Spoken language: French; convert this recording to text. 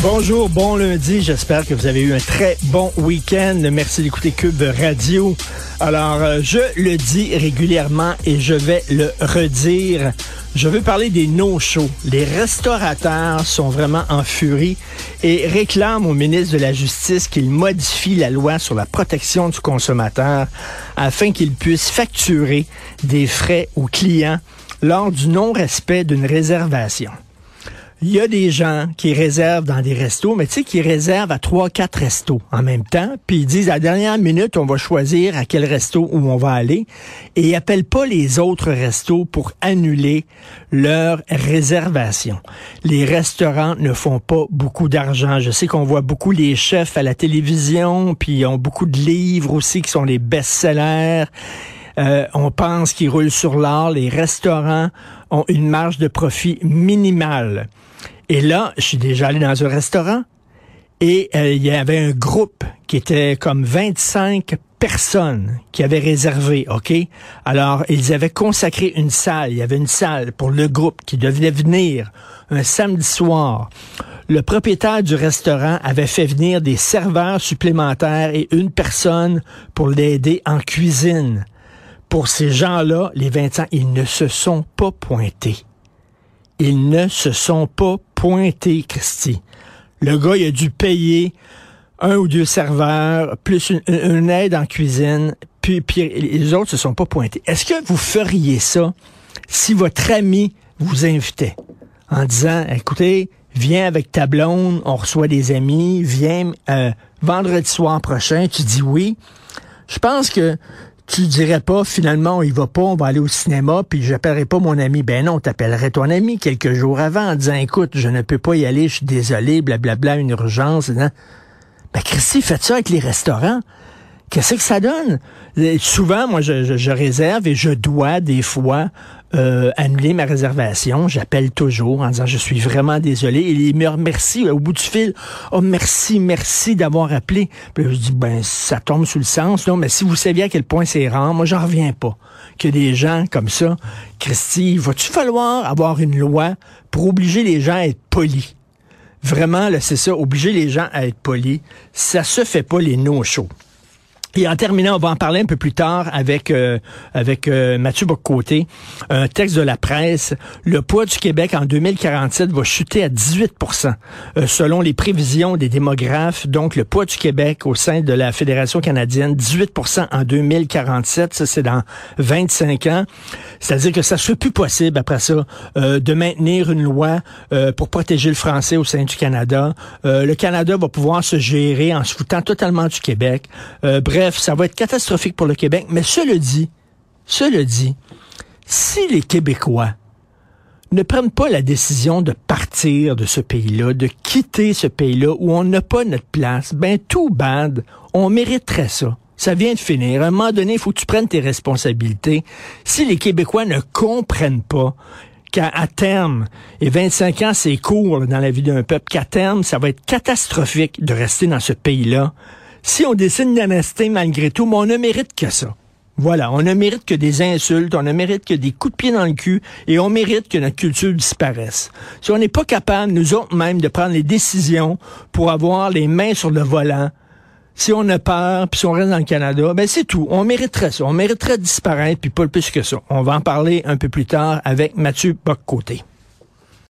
Bonjour, bon lundi. J'espère que vous avez eu un très bon week-end. Merci d'écouter Cube Radio. Alors, euh, je le dis régulièrement et je vais le redire. Je veux parler des no-shows. Les restaurateurs sont vraiment en furie et réclament au ministre de la Justice qu'il modifie la loi sur la protection du consommateur afin qu'il puisse facturer des frais aux clients lors du non-respect d'une réservation il y a des gens qui réservent dans des restos, mais tu sais, qui réservent à trois, quatre restos en même temps, puis ils disent à la dernière minute, on va choisir à quel resto où on va aller, et ils appellent pas les autres restos pour annuler leur réservation. Les restaurants ne font pas beaucoup d'argent. Je sais qu'on voit beaucoup les chefs à la télévision, puis ils ont beaucoup de livres aussi qui sont les best-sellers. Euh, on pense qu'ils roulent sur l'or. Les restaurants ont une marge de profit minimale. Et là, je suis déjà allé dans un restaurant et euh, il y avait un groupe qui était comme 25 personnes qui avaient réservé, OK? Alors, ils avaient consacré une salle. Il y avait une salle pour le groupe qui devait venir un samedi soir. Le propriétaire du restaurant avait fait venir des serveurs supplémentaires et une personne pour l'aider en cuisine. Pour ces gens-là, les 25, ils ne se sont pas pointés. Ils ne se sont pas pointés, Christy. Le gars, il a dû payer un ou deux serveurs, plus une, aide en cuisine, puis, puis les autres se sont pas pointés. Est-ce que vous feriez ça si votre ami vous invitait en disant, écoutez, viens avec ta blonde, on reçoit des amis, viens euh, vendredi soir prochain, tu dis oui. Je pense que tu dirais pas finalement il va pas, on va aller au cinéma, puis j'appellerai pas mon ami. Ben non, t'appellerais ton ami quelques jours avant en disant écoute, je ne peux pas y aller, je suis désolé, blablabla, une urgence. Hein. Ben Christy, faites ça avec les restaurants. Qu'est-ce que ça donne? souvent, moi, je, réserve et je dois des fois euh, annuler ma réservation. J'appelle toujours en disant je suis vraiment désolé. Et il me remercie au bout du fil. Oh merci, merci d'avoir appelé. Puis je dis ben ça tombe sous le sens. Non, mais si vous saviez à quel point c'est rare, moi j'en reviens pas que des gens comme ça. Christy, va-tu falloir avoir une loi pour obliger les gens à être polis? Vraiment, là, c'est ça, obliger les gens à être polis. Ça se fait pas les no-shows. Et en terminant, on va en parler un peu plus tard avec euh, avec euh, Mathieu Boccoté. Un texte de la presse. Le poids du Québec en 2047 va chuter à 18% euh, selon les prévisions des démographes. Donc, le poids du Québec au sein de la Fédération canadienne, 18% en 2047. Ça, c'est dans 25 ans. C'est-à-dire que ça ne serait plus possible après ça de maintenir une loi pour protéger le français au sein du Canada. le Canada va pouvoir se gérer en se foutant totalement du Québec. Ça va être catastrophique pour le Québec. Mais cela dit, cela dit, si les Québécois ne prennent pas la décision de partir de ce pays-là, de quitter ce pays-là où on n'a pas notre place, ben tout bad, on mériterait ça. Ça vient de finir. À un moment donné, il faut que tu prennes tes responsabilités. Si les Québécois ne comprennent pas qu'à terme, et 25 ans, c'est court dans la vie d'un peuple, qu'à terme, ça va être catastrophique de rester dans ce pays-là, si on décide d'en rester malgré tout, mais on ne mérite que ça. Voilà, on ne mérite que des insultes, on ne mérite que des coups de pied dans le cul et on mérite que notre culture disparaisse. Si on n'est pas capable, nous autres même, de prendre les décisions pour avoir les mains sur le volant, si on a peur, puis si on reste dans le Canada, ben c'est tout. On mériterait ça. On mériterait de disparaître, puis pas plus que ça. On va en parler un peu plus tard avec Mathieu Boccoté.